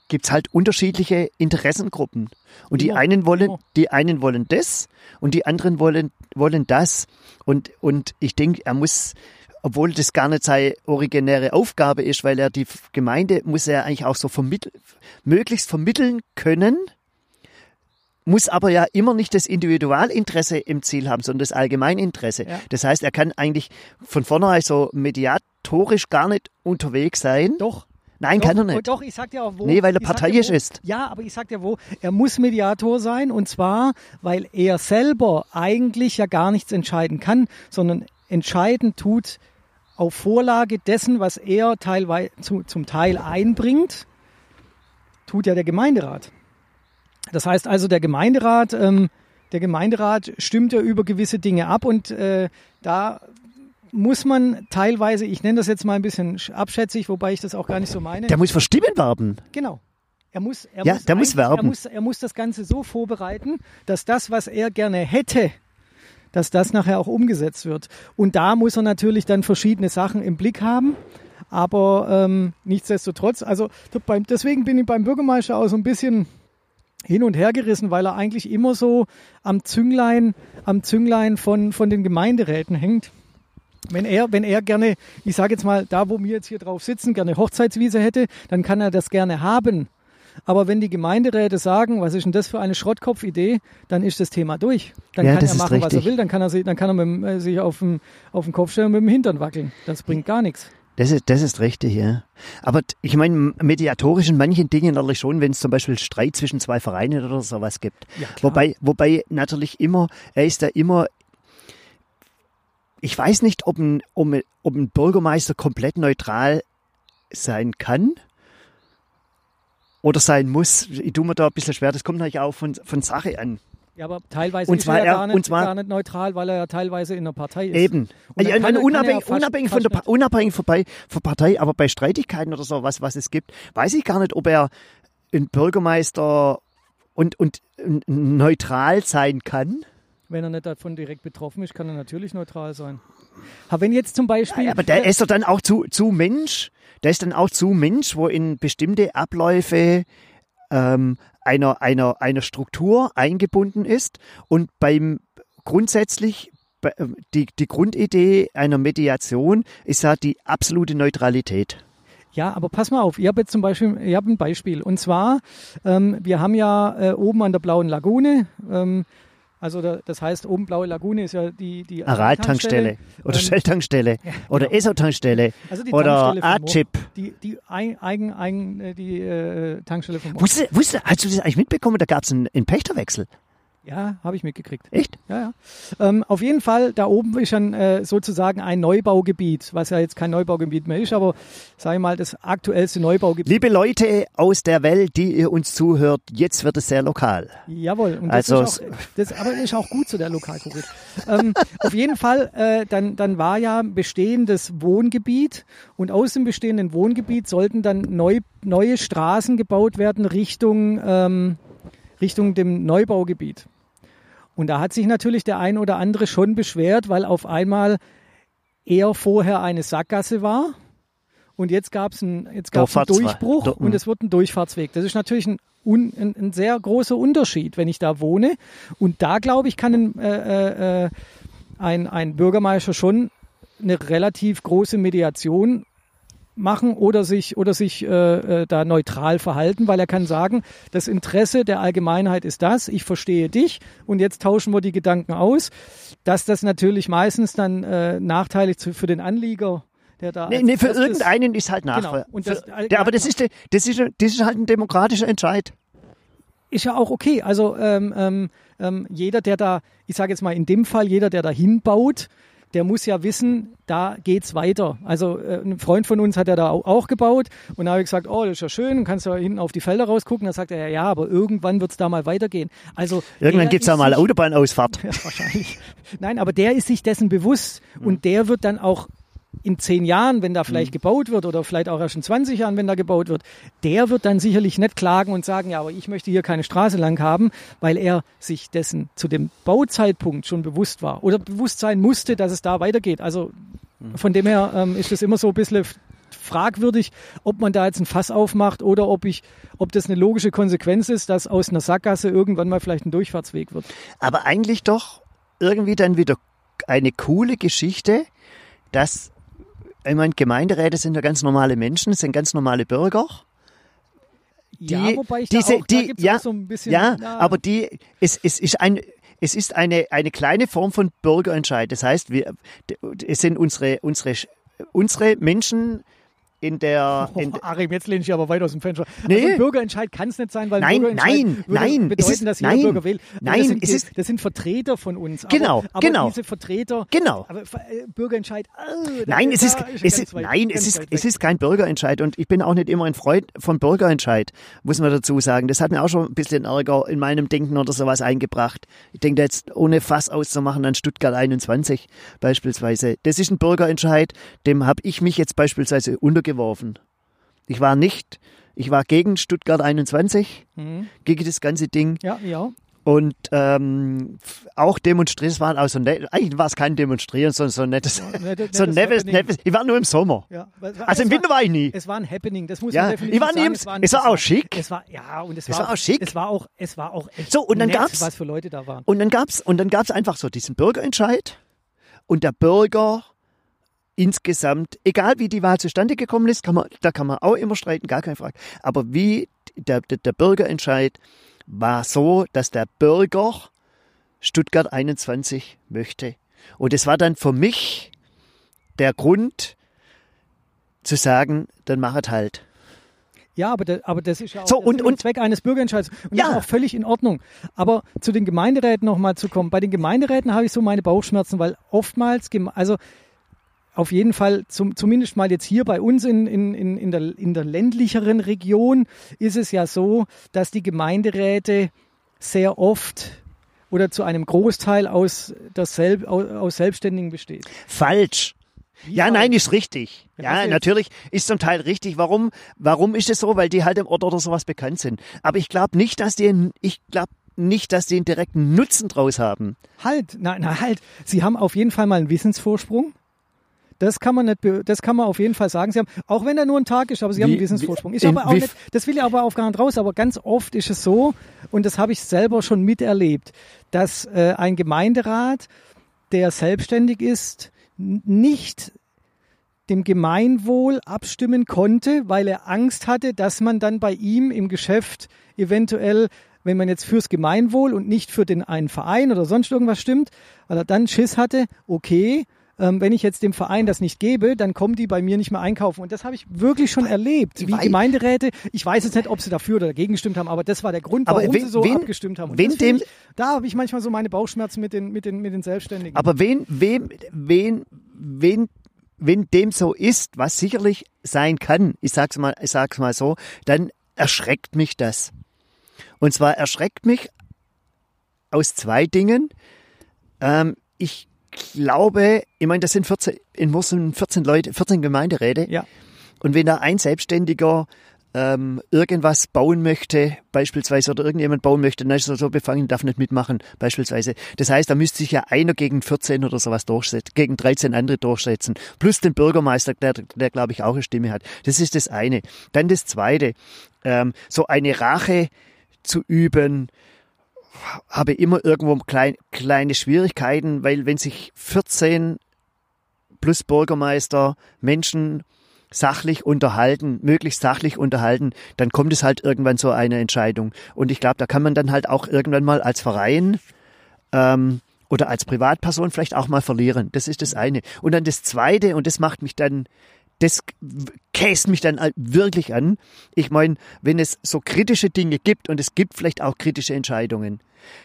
gibt's halt unterschiedliche Interessengruppen. Und die einen wollen, die einen wollen das und die anderen wollen, wollen das. Und, und ich denke, er muss, obwohl das gar nicht seine originäre Aufgabe ist, weil er die Gemeinde muss er eigentlich auch so vermitteln, möglichst vermitteln können, muss aber ja immer nicht das Individualinteresse im Ziel haben, sondern das Allgemeininteresse. Ja. Das heißt, er kann eigentlich von vornherein so mediatorisch gar nicht unterwegs sein. Doch. Nein, doch, kann er nicht. Doch, ich sag dir auch wo. Nee, weil er parteiisch ja, ist. Ja, aber ich sag dir wo, er muss Mediator sein und zwar, weil er selber eigentlich ja gar nichts entscheiden kann, sondern entscheiden tut auf Vorlage dessen, was er teilweise zu, zum Teil einbringt, tut ja der Gemeinderat. Das heißt also, der Gemeinderat, ähm, der Gemeinderat stimmt ja über gewisse Dinge ab und äh, da muss man teilweise, ich nenne das jetzt mal ein bisschen abschätzig, wobei ich das auch gar nicht so meine. Der muss für Stimmen werben. Genau. Er muss, er ja, muss, der muss werben. Er muss, er muss das Ganze so vorbereiten, dass das, was er gerne hätte, dass das nachher auch umgesetzt wird. Und da muss er natürlich dann verschiedene Sachen im Blick haben. Aber ähm, nichtsdestotrotz, also deswegen bin ich beim Bürgermeister auch so ein bisschen hin und her gerissen, weil er eigentlich immer so am Zünglein, am Zünglein von, von den Gemeinderäten hängt. Wenn er, wenn er gerne, ich sage jetzt mal, da wo wir jetzt hier drauf sitzen, gerne Hochzeitswiese hätte, dann kann er das gerne haben. Aber wenn die Gemeinderäte sagen, was ist denn das für eine Schrottkopfidee, dann ist das Thema durch. Dann ja, kann er machen, was er will. Dann kann er, sich, dann kann er mit, äh, sich auf den, auf den Kopf stellen und mit dem Hintern wackeln. Das bringt gar nichts. Das ist, das ist richtig, ja. Aber ich meine, mediatorisch in manchen Dingen natürlich schon, wenn es zum Beispiel Streit zwischen zwei Vereinen oder sowas gibt. Ja, wobei, wobei natürlich immer, er ist da immer ich weiß nicht, ob ein, ob ein Bürgermeister komplett neutral sein kann oder sein muss. Ich tue mir da ein bisschen schwer. Das kommt natürlich auch von, von Sache an. Ja, aber teilweise und zwar ist er ja gar, nicht, zwar, gar nicht neutral, weil er ja teilweise in der Partei ist. Eben. Ja, kann, unabhängig, ja unabhängig, von der, unabhängig von, von Partei, aber bei Streitigkeiten oder so, was, was es gibt, weiß ich gar nicht, ob er ein Bürgermeister und, und neutral sein kann. Wenn er nicht davon direkt betroffen ist, kann er natürlich neutral sein. Aber wenn jetzt zum Beispiel. Ja, aber der ist doch dann auch zu, zu Mensch. Der ist dann auch zu Mensch, wo in bestimmte Abläufe ähm, einer, einer, einer Struktur eingebunden ist und beim grundsätzlich äh, die, die Grundidee einer Mediation ist ja die absolute Neutralität. Ja, aber pass mal auf, ich habe jetzt zum Beispiel, ich habe ein Beispiel. Und zwar, ähm, wir haben ja äh, oben an der Blauen Lagune, ähm, also da, das heißt, oben Blaue Lagune ist ja die, die Aral-Tankstelle oder Ähm, Shell-Tankstelle ja, oder genau. ESO-Tankstelle Also die oder Tankstelle von A-Chip. Die, die eigen, eigen, äh, die äh, Tankstelle von Moor. Wusste, wusste, hast du das eigentlich mitbekommen? Da gab es einen, einen Pächterwechsel. Ja, habe ich mitgekriegt. Echt? Ja, ja. Ähm, auf jeden Fall, da oben ist dann äh, sozusagen ein Neubaugebiet, was ja jetzt kein Neubaugebiet mehr ist, aber sage ich mal, das aktuellste Neubaugebiet. Liebe Leute aus der Welt, die ihr uns zuhört, jetzt wird es sehr lokal. Jawohl, und das Also ist auch, das, aber ist auch gut so, der Lokalkurier. ähm, auf jeden Fall, äh, dann, dann war ja bestehendes Wohngebiet und aus dem bestehenden Wohngebiet sollten dann neu, neue Straßen gebaut werden Richtung, ähm, Richtung dem Neubaugebiet. Und da hat sich natürlich der ein oder andere schon beschwert, weil auf einmal eher vorher eine Sackgasse war. Und jetzt gab es einen, jetzt gab's einen. Durchbruch Du- und es wird ein Durchfahrtsweg. Das ist natürlich ein, un, ein, ein sehr großer Unterschied, wenn ich da wohne. Und da, glaube ich, kann ein, äh, äh, ein, ein Bürgermeister schon eine relativ große Mediation machen oder sich oder sich äh, äh, da neutral verhalten, weil er kann sagen, das Interesse der Allgemeinheit ist das, ich verstehe dich und jetzt tauschen wir die Gedanken aus, dass das natürlich meistens dann äh, nachteilig zu, für den Anlieger, der da Nee, nee, für irgendeinen ist halt nach. Genau. Das- für, der, aber das ist, der- das, ist, das ist halt ein demokratischer Entscheid. ist ja auch okay. Also ähm, ähm, ähm, jeder, der da, ich sage jetzt mal in dem Fall, jeder, der da hinbaut, der muss ja wissen, da geht's weiter. Also äh, ein Freund von uns hat ja da au- auch gebaut und da habe ich gesagt, oh, das ist ja schön, dann kannst du da hinten auf die Felder rausgucken. Da sagt er, ja, aber irgendwann wird's da mal weitergehen. Also Irgendwann gibt's da mal Autobahnausfahrt. ja, wahrscheinlich. Nein, aber der ist sich dessen bewusst und der wird dann auch in zehn Jahren, wenn da vielleicht gebaut wird oder vielleicht auch erst in 20 Jahren, wenn da gebaut wird, der wird dann sicherlich nicht klagen und sagen, ja, aber ich möchte hier keine Straße lang haben, weil er sich dessen zu dem Bauzeitpunkt schon bewusst war oder bewusst sein musste, dass es da weitergeht. Also von dem her ähm, ist es immer so ein bisschen fragwürdig, ob man da jetzt ein Fass aufmacht oder ob ich, ob das eine logische Konsequenz ist, dass aus einer Sackgasse irgendwann mal vielleicht ein Durchfahrtsweg wird. Aber eigentlich doch irgendwie dann wieder eine coole Geschichte, dass, ich meine, Gemeinderäte sind ja ganz normale Menschen, sind ganz normale Bürger. ja, die- wobei ich diese, auch, da die, gibt's ja, so ein bisschen. ja, na, aber die, es, es ist ein, es ist eine, eine kleine Form von Bürgerentscheid. Das heißt, wir, es sind unsere, unsere, unsere Menschen in der, in, Oh, Arim, jetzt lehne ich aber weit aus dem Fenster. Nee. Also ein Bürgerentscheid kann es nicht sein, weil ein Nein, nein, nein, bedeuten, ist- dass jeder nein, Bürger will. Und nein, das sind, ist- das sind Vertreter von uns. Genau, aber, aber genau. diese Vertreter, Genau. aber äh, Bürgerentscheid, äh, da- Nein, es da ist, es ist, weit- nein, es ist, es ist kein Bürgerentscheid und ich bin auch nicht immer ein Freund vom Bürgerentscheid, muss man dazu sagen. Das hat mir auch schon ein bisschen Ärger in meinem Denken oder sowas eingebracht. Ich denke jetzt, ohne Fass auszumachen, an Stuttgart 21 beispielsweise. Das ist ein Bürgerentscheid, dem habe ich mich jetzt beispielsweise untergeworfen. Ich war nicht, ich war gegen Stuttgart 21, Mhm. gegen das ganze Ding Ja, ja. und ähm, auch demonstriert, es war also ne, eigentlich war es kein Demonstrieren, sondern so ein nettes, nettes- so ein nettes, Happening. nettes, ich war nur im Sommer. Ja, weil- Also im es Winter war ich nie. Es war ein Happening, das muss Ja, man definitiv ich war nie sagen. im- ein- es war auch schick. Es war, ja, und es, Es war, war auch schick. Es war auch, es war auch echt So, und dann nett, gab's- was für Leute da waren. Und dann gab's und dann gab's einfach so diesen Bürgerentscheid und der Bürger insgesamt, egal wie die Wahl zustande gekommen ist, kann man, da kann man auch immer streiten, gar keine Frage. Aber wie der, der, der Bürgerentscheid war so, dass der Bürger Stuttgart 21 möchte. Und es war dann für mich der Grund zu sagen, dann machet halt. Ja, aber, das, aber das ist ja auch So, und- und- Zweck eines Bürgerentscheids. Und Ja. das ist auch völlig in Ordnung. Aber zu den Gemeinderäten nochmal zu kommen. Bei den Gemeinderäten habe ich so meine Bauchschmerzen, weil oftmals, also auf jeden Fall, zum, zumindest mal jetzt hier bei uns in, in, in, in, der, in der ländlicheren Region, ist es ja so, dass die Gemeinderäte sehr oft oder zu einem Großteil aus, der Selb, aus, Selbstständigen besteht. Falsch. Ja, falsch? nein, ist richtig. Ja, Ja, natürlich ist zum Teil richtig. Warum? Warum ist es so? Weil die halt im Ort oder sowas bekannt sind. Aber ich glaube nicht, dass die, einen- ich glaube nicht, dass die einen direkten Nutzen draus haben. Halt, nein, na halt. Sie haben auf jeden Fall mal einen Wissensvorsprung. Das kann man nicht, das kann man auf jeden Fall sagen. Sie haben, auch wenn er nur ein Tag ist, aber sie haben Wie- einen Wissensvorsprung. Ist aber auch nicht, das will ich aber auf gar nicht raus, aber ganz oft ist es so, und das habe ich selber schon miterlebt, dass äh, ein Gemeinderat, der selbstständig ist, nicht dem Gemeinwohl abstimmen konnte, weil er Angst hatte, dass man dann bei ihm im Geschäft eventuell, wenn man jetzt fürs Gemeinwohl und nicht für den einen Verein oder sonst irgendwas stimmt, weil er dann Schiss hatte, okay, ähm, wenn ich jetzt dem Verein das nicht gebe, dann kommen die bei mir nicht mehr einkaufen. Und das habe ich wirklich schon erlebt, wie Gemeinderäte, ich weiß jetzt nicht, ob sie dafür oder dagegen gestimmt haben, aber das war der Grund, warum wen- sie so wen- abgestimmt haben. Und wen dem- ich, da habe ich manchmal so meine Bauchschmerzen mit den, mit den, mit den Selbstständigen. Aber wen, wem, wen, wen, wenn dem so ist, was sicherlich sein kann, ich sag's mal, ich sag's mal so, dann erschreckt mich das. Und zwar erschreckt mich aus zwei Dingen. Ähm, ich glaube, ich meine, das sind 14, in Mosel 14 Leute, 14 Gemeinderäte. ja. Und wenn da ein Selbstständiger ähm, irgendwas bauen möchte, beispielsweise, oder irgendjemand bauen möchte, dann ist er so befangen, darf nicht mitmachen, beispielsweise. Das heißt, da müsste sich ja einer gegen 14 oder sowas durchsetzen, gegen 13 andere durchsetzen. Plus den Bürgermeister, der, der glaube ich auch eine Stimme hat. Das ist das eine. Dann das zweite, ähm, so eine Rache zu üben, habe immer irgendwo klein, kleine Schwierigkeiten, weil wenn sich 14 plus Bürgermeister Menschen sachlich unterhalten, möglichst sachlich unterhalten, dann kommt es halt irgendwann zu einer Entscheidung. Und ich glaube, da kann man dann halt auch irgendwann mal als Verein ähm, oder als Privatperson vielleicht auch mal verlieren. Das ist das eine. Und dann das zweite, und das macht mich dann, das käst mich dann halt wirklich an. Ich meine, wenn es so kritische Dinge gibt und es gibt vielleicht auch kritische Entscheidungen,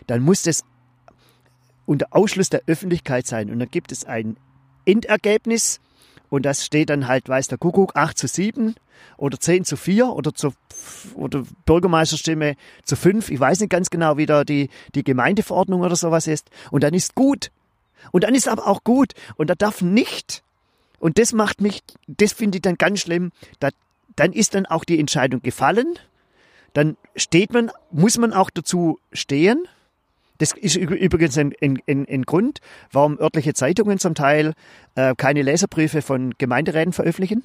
dann muss das unter Ausschluss der Öffentlichkeit sein. Und dann gibt es ein Endergebnis und das steht dann halt, weiß der Kuckuck, 8 zu 7 oder 10 zu 4 oder zu oder Bürgermeisterstimme zu 5. Ich weiß nicht ganz genau, wie da die, die Gemeindeverordnung oder sowas ist. Und dann ist gut. Und dann ist aber auch gut. Und da darf nicht, und das macht mich, das finde ich dann ganz schlimm, da, dann ist dann auch die Entscheidung gefallen. Dann steht man, muss man auch dazu stehen. Das ist üb- übrigens ein, ein, ein, Grund, warum örtliche Zeitungen zum Teil äh, keine Leserbriefe von Gemeinderäten veröffentlichen.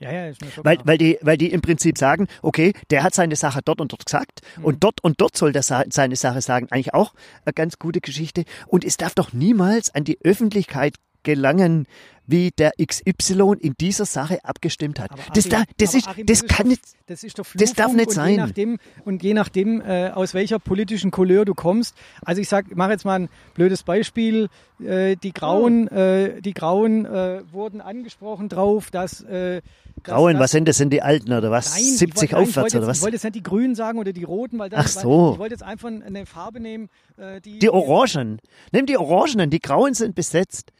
Ja, ja, ist mir schon Weil, klar. weil, die, weil die im Prinzip sagen, okay, der hat seine Sache dort und dort gesagt und dort und dort soll der sa seine Sache sagen. Eigentlich auch eine ganz gute Geschichte. Und es darf doch niemals an die Öffentlichkeit gelangen, wie der XY in dieser Sache abgestimmt hat. Aber das, da, Achim, das, aber ist, Achim, das kann nicht. Das ist doch das darf nicht und sein. Je nachdem, und je nachdem, äh, aus welcher politischen Couleur du kommst. Also ich sag, mache jetzt mal ein blödes Beispiel. Äh, die Grauen, äh, die Grauen äh, wurden angesprochen drauf, dass äh, Grauen, was sind das? Sind die Alten oder was? Nein, ich 70 wollte- nein, aufwärts oder jetzt, was? Ich wollte jetzt nicht die Grünen sagen oder die Roten, weil dann, Ach so. ich wollte jetzt einfach eine Farbe nehmen, äh, die Die Orangen. Nimm die Orangenen, die Grauen sind besetzt.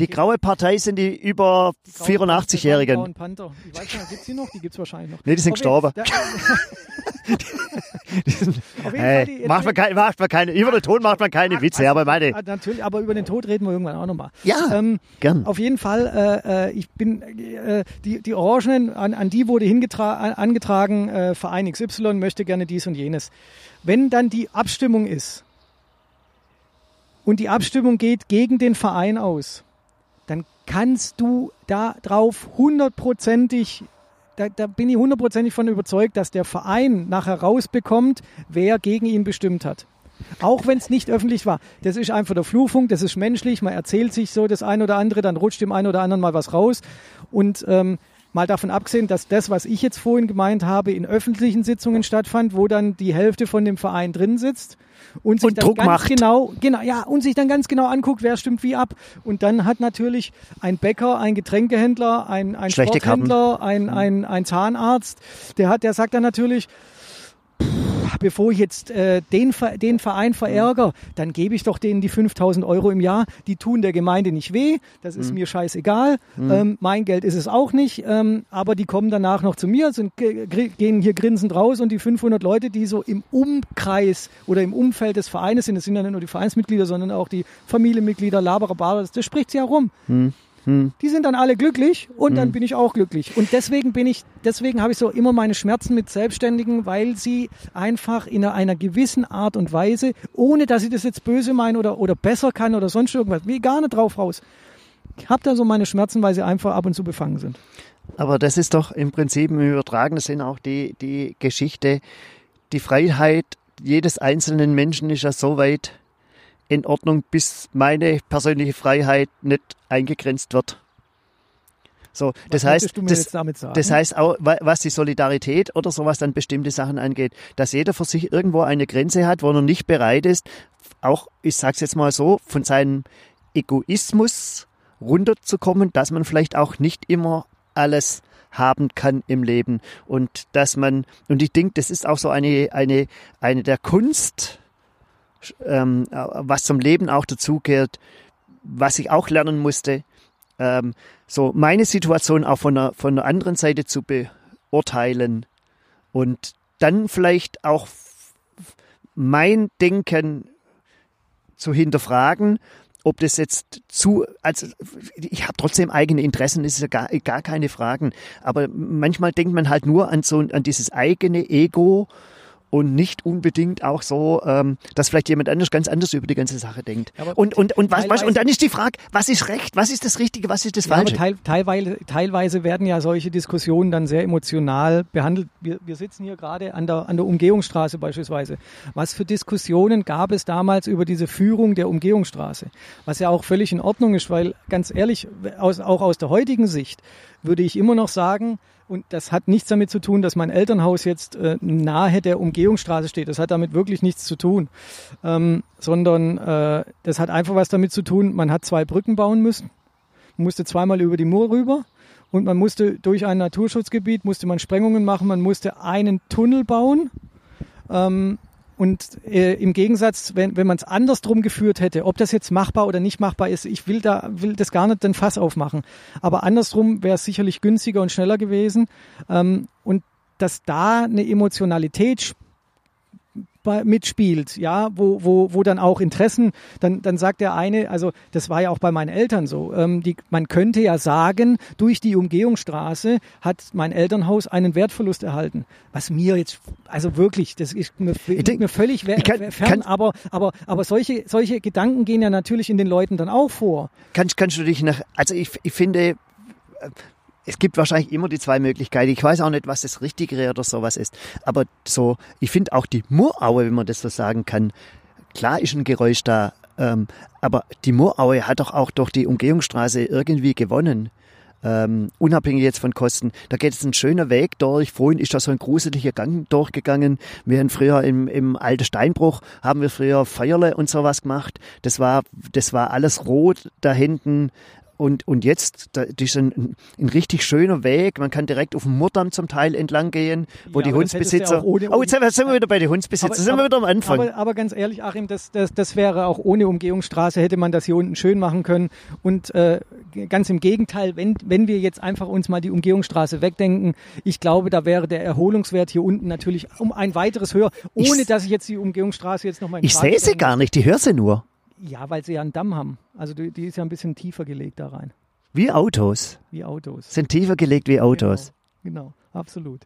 Die Okay. graue Partei sind die über die grauen- 84-Jährigen. grauen Panther. Ich weiß nicht, gibt's die noch? Die gibt's wahrscheinlich noch. Nee, die sind jeden- gestorben. Hey, macht man keine, macht man keine, über den Ton macht man keine Witze, aber meine, Ah, Natürlich, aber über den Tod reden wir irgendwann auch nochmal. Ja, ähm, gern. Auf jeden Fall, äh, äh, ich bin, äh, die, die Orangenen, an, an die wurde angetragen, äh, Verein XY möchte gerne dies und jenes. Wenn dann die Abstimmung ist und die Abstimmung geht gegen den Verein aus, kannst du da drauf hundertprozentig da, da bin ich hundertprozentig von überzeugt, dass der Verein nachher rausbekommt, wer gegen ihn bestimmt hat. Auch wenn es nicht öffentlich war. Das ist einfach der Flurfunk, das ist menschlich, man erzählt sich so das ein oder andere, dann rutscht dem einen oder anderen mal was raus. Und ähm, mal davon abgesehen, dass das, was ich jetzt vorhin gemeint habe, in öffentlichen Sitzungen stattfand, wo dann die Hälfte von dem Verein drin sitzt und sich Und dann Druck ganz macht. genau, genau, ja, und sich dann ganz genau anguckt, wer stimmt wie ab. Und dann hat natürlich ein Bäcker, ein Getränkehändler, ein, ein Schlechte Karten. Sporthändler, ein, ein, ein Zahnarzt, der hat, der sagt dann natürlich, pff, bevor ich jetzt äh, den, den Verein verärgere, dann gebe ich doch denen die 5000 Euro im Jahr. Die tun der Gemeinde nicht weh. Das ist mir scheißegal. Ähm, mein Geld ist es auch nicht. Ähm, aber die kommen danach noch zu mir, sind, gehen hier grinsend raus und die 500 Leute, die so im Umkreis oder im Umfeld des Vereines sind, das sind ja nicht nur die Vereinsmitglieder, sondern auch die Familienmitglieder, Laberer, Barer, das, das spricht ja rum. Die sind dann alle glücklich und dann bin ich auch glücklich. Und deswegen bin ich, deswegen habe ich so immer meine Schmerzen mit Selbstständigen, weil sie einfach in einer, gewissen Art und Weise, ohne dass ich das jetzt böse meine oder, oder besser kann oder sonst irgendwas, will gar nicht drauf raus. Ich habe da so meine Schmerzen, weil sie einfach ab und zu befangen sind. Aber das ist doch im Prinzip im übertragenen Sinn auch die, die Geschichte. Die Freiheit jedes einzelnen Menschen ist ja so weit in Ordnung, bis meine persönliche Freiheit nicht eingegrenzt wird. So, das heißt, das, das heißt auch, wa- was die Solidarität oder sowas dann bestimmte Sachen angeht, dass jeder für sich irgendwo eine Grenze hat, wo er nicht bereit ist, auch, ich sag's jetzt mal so, von seinem Egoismus runterzukommen, dass man vielleicht auch nicht immer alles haben kann im Leben und dass man und ich denke, das ist auch so eine eine eine der Kunst, ähm, was zum Leben auch dazugehört, was ich auch lernen musste, ähm, so meine Situation auch von der, von der anderen Seite zu beurteilen und dann vielleicht auch mein Denken zu hinterfragen, ob das jetzt zu, also ich habe trotzdem eigene Interessen, ist ja gar, gar keine Fragen, aber manchmal denkt man halt nur an so an dieses eigene Ego und nicht unbedingt auch so, ähm, dass vielleicht jemand anders ganz anders über die ganze Sache denkt. Aber Und, und, und, was, was, und dann ist die Frage, was ist recht, was ist das Richtige, was ist das Ja, aber Falsche? teil, teilweise, teilweise werden ja solche Diskussionen dann sehr emotional behandelt. Wir, wir sitzen hier gerade an der, an der Umgehungsstraße beispielsweise. Was für Diskussionen gab es damals über diese Führung der Umgehungsstraße? Was ja auch völlig in Ordnung ist, weil ganz ehrlich, aus, auch aus der heutigen Sicht würde ich immer noch sagen, und das hat nichts damit zu tun, dass mein Elternhaus jetzt äh, nahe der Umgehungsstraße steht. Das hat damit wirklich nichts zu tun. Ähm, sondern äh, das hat einfach was damit zu tun, man hat zwei Brücken bauen müssen. Man musste zweimal über die Mur rüber und man musste durch ein Naturschutzgebiet, musste man Sprengungen machen, man musste einen Tunnel bauen. Ähm, und äh, im Gegensatz, wenn, wenn man es andersrum geführt hätte, ob das jetzt machbar oder nicht machbar ist, ich will da will das gar nicht den Fass aufmachen. Aber andersrum wäre es sicherlich günstiger und schneller gewesen. Ähm, und dass da eine Emotionalität bei- mitspielt, ja, wo, wo, wo dann auch Interessen, dann, dann sagt der eine, also das war ja auch bei meinen Eltern so, ähm, die, man könnte ja sagen, durch die Umgehungsstraße hat mein Elternhaus einen Wertverlust erhalten. Was mir jetzt, also wirklich, das ist mir, denk- mir völlig kann- fern, kann- aber, aber, aber solche, solche Gedanken gehen ja natürlich in den Leuten dann auch vor. Kannst, kannst du dich nach, also ich, ich finde, es gibt wahrscheinlich immer die zwei Möglichkeiten. Ich weiß auch nicht, was das Richtigere oder sowas ist. Aber so, ich finde auch die Muraue, wenn man das so sagen kann, klar ist ein Geräusch da, ähm, aber die Muraue hat doch auch durch die Umgehungsstraße irgendwie gewonnen. Ähm, unabhängig jetzt von Kosten. Da geht es ein schöner Weg durch. Vorhin ist da so ein gruseliger Gang durchgegangen. Wir haben früher im, im alten Steinbruch, haben wir früher Feuerle und sowas gemacht. Das war, das war alles rot da hinten. Und, und jetzt, da, das ist ein, ein richtig schöner Weg. Man kann direkt auf dem Murdamm zum Teil entlang gehen, wo Ja, die Hundsbesitzer. ohne- oh, jetzt sind wir- wir wieder bei den Hundsbesitzern. Aber- sind wir aber- wieder am Anfang. Aber, aber ganz ehrlich, Achim, das, das, das wäre auch ohne Umgehungsstraße, hätte man das hier unten schön machen können. Und äh, ganz im Gegenteil, wenn, wenn wir jetzt einfach uns mal die Umgehungsstraße wegdenken, ich glaube, da wäre der Erholungswert hier unten natürlich um ein weiteres höher, ohne Ich- dass ich jetzt die Umgehungsstraße jetzt nochmal ich sehe sie gar nicht, die höre sie nur. Ja, weil sie ja einen Damm haben. Also die, die ist ja ein bisschen tiefer gelegt da rein, Wie Autos. wie Autos. Sind tiefer gelegt wie Autos. Genau, genau absolut.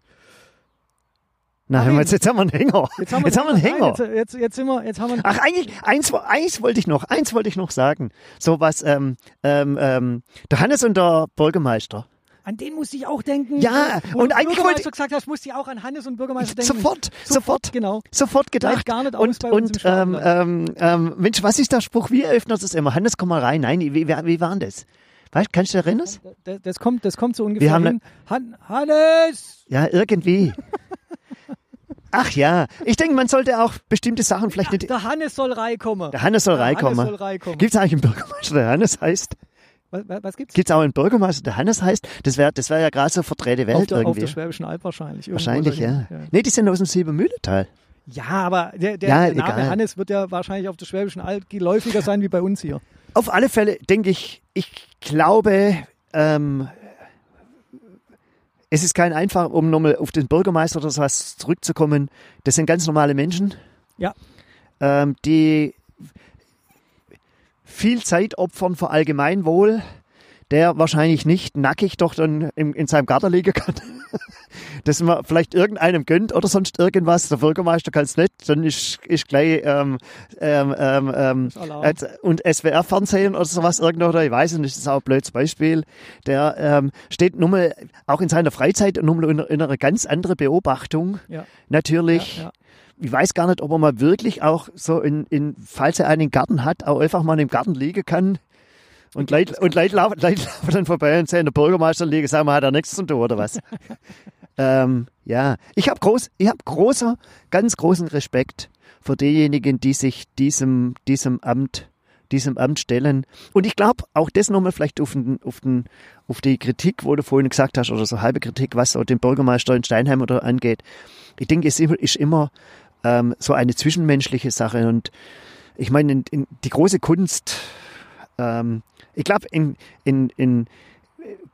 Na, Achim. jetzt, jetzt haben wir einen Hänger. Jetzt haben wir, einen Hänger. Nein, jetzt, jetzt, jetzt sind wir, jetzt haben wir Ach, eigentlich, eins, eins wollte ich noch, eins wollte ich noch sagen. So was, ähm, ähm, ähm, der Hannes und der Bürgermeister. An den musste ich auch denken. Ja, Wo und du eigentlich wollte- gesagt hast, musste ich auch an Hannes und Bürgermeister denken. Sofort, sofort, Genau. sofort gedacht. Gar nicht und, und ähm, ähm, ähm, Mensch, was ist der Spruch? Wie eröffnet es immer? Hannes, komm mal rein. Nein, wie, wie, war denn das? Weißt, kannst du dich erinnern? Das, das, kommt, das kommt so ungefähr haben hin. Han Hannes! Ja, irgendwie. Ach ja, ich denke, man sollte auch bestimmte Sachen vielleicht nicht. Der Hannes soll reinkommen. Der Hannes soll reinkommen. Gibt es eigentlich einen Bürgermeister, der Hannes heißt? Was, was, gibt's? Gibt es auch einen Bürgermeister, der Hannes heißt? Das wäre das wär ja gerade so verdrehte Welt auf, der, auf irgendwie. der Schwäbischen Alb wahrscheinlich. Wahrscheinlich, ja. dahin. Nee, die sind aus dem Siebenmühletal. Ja, aber der, der, Ja, der Name egal. Hannes wird ja wahrscheinlich auf der Schwäbischen Alb geläufiger sein wie bei uns hier. Auf alle Fälle denke ich, ich glaube, ähm, es ist kein einfach, um nochmal auf den Bürgermeister oder sowas zurückzukommen. Das sind ganz normale Menschen, Ja, ähm, die viel Zeit opfern für Allgemeinwohl, der wahrscheinlich nicht nackig doch dann in, in seinem Garten liegen kann. dass man vielleicht irgendeinem gönnt oder sonst irgendwas. Der Bürgermeister kann es nicht, dann ist, ist gleich ähm, ähm, ähm, ähm, äh, und SWR-Fernsehen oder sowas irgendwo, oder ich weiß nicht, das ist auch ein blödes Beispiel. Der ähm, steht nun mal auch in seiner Freizeit nun mal in, in einer ganz anderen Beobachtung. ja. Natürlich. Ja, ja. Ich weiß gar nicht, ob er mal wirklich auch so in, in falls er einen Garten hat, auch einfach mal im Garten liegen kann Und Leute, und Leute, laufen, Leute laufen dann vorbei und sehen, der Bürgermeister liegen, sagen wir, hat er nichts zu tun oder was? ähm, ja, ich habe groß, ich habe großer, ganz großen Respekt für diejenigen, die sich diesem, diesem Amt, diesem Amt stellen. Und ich glaube, auch das nochmal vielleicht auf, den, auf, den, auf die Kritik, wo du vorhin gesagt hast, oder so halbe Kritik, was so den Bürgermeister in Steinheim oder angeht. Ich denke, es ist immer ähm, so eine zwischenmenschliche Sache. Und ich meine, in, in die große Kunst, ähm, ich glaube, in, in, in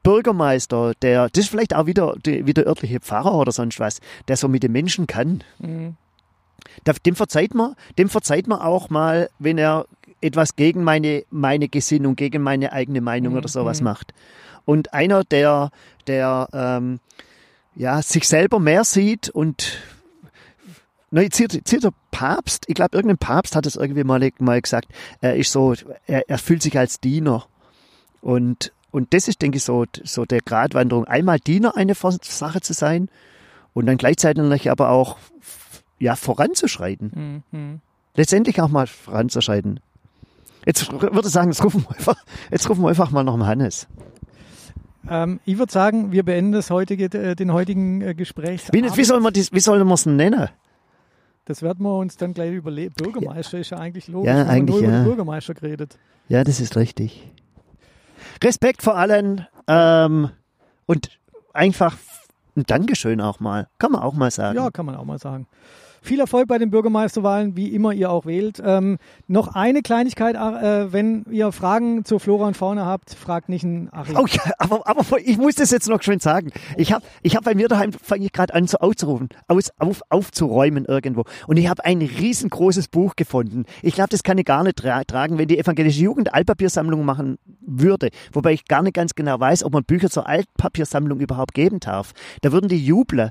Bürgermeister, der, das ist vielleicht auch wieder, die, wieder örtliche Pfarrer oder sonst was, der so mit den Menschen kann. Mhm. Dem verzeiht man, dem verzeiht man auch mal, wenn er etwas gegen meine, meine Gesinnung, gegen meine eigene Meinung mhm. oder sowas mhm. macht. Und einer, der, der ähm, ja, sich selber mehr sieht und hier, jetzt hier der Papst, ich glaube, irgendein Papst hat es irgendwie mal, mal gesagt, er ist so, er, er fühlt sich als Diener. Und, und das ist, denke ich, so, so der Gratwanderung. Einmal Diener eine Sache zu sein und dann gleichzeitig aber auch ja, voranzuschreiten. Mhm. Letztendlich auch mal voranzuschreiten. Jetzt würde ich sagen, jetzt rufen wir einfach, jetzt rufen wir einfach mal noch einen Hannes. Ähm, ich würde sagen, wir beenden das heutige, äh, den heutigen äh, Gespräch. Wie, wie soll man das, wie soll man es nennen? Das werden wir uns dann gleich überlegen. Bürgermeister ja. ist ja eigentlich logisch. Ja, eigentlich, nur ja. über den Bürgermeister geredet. Ja, das ist richtig. Respekt vor allen ähm, und einfach ein Dankeschön auch mal. Kann man auch mal sagen. Ja, kann man auch mal sagen. Viel Erfolg bei den Bürgermeisterwahlen, wie immer ihr auch wählt. Ähm, noch eine Kleinigkeit, äh, wenn ihr Fragen zur Flora und Fauna habt, fragt nicht einen Achim. Oh ja, aber, aber ich muss das jetzt noch schön sagen. Ich habe ich hab bei mir daheim, fange ich gerade an so aufzurufen, aus, auf, aufzuräumen irgendwo. Und ich habe ein riesengroßes Buch gefunden. Ich glaube, das kann ich gar nicht tra tragen, wenn die evangelische Jugend Altpapiersammlung machen würde. Wobei ich gar nicht ganz genau weiß, ob man Bücher zur Altpapiersammlung überhaupt geben darf. Da würden die jubeln.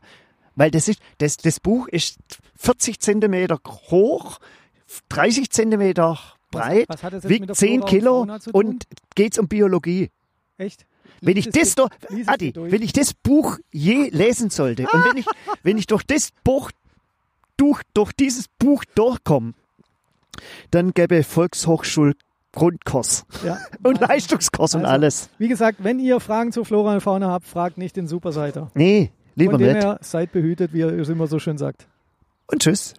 Weil das ist, das, das Buch ist 40 Zentimeter hoch, 30 Zentimeter breit, was, was wiegt 10 Kilo und geht's um Biologie. Echt? Wenn ich, das doch, Adi, wenn ich das Buch je lesen sollte und wenn ich, wenn ich durch das Buch, durch, durch dieses Buch durchkomme, dann gäbe Volkshochschul Grundkurs ja, und also, Leistungskurs und also, alles. Wie gesagt, wenn ihr Fragen zur Flora und Fauna habt, fragt nicht den Superseiter. Nee, Lieber Von dem her, seid behütet, wie er es immer so schön sagt. Und tschüss.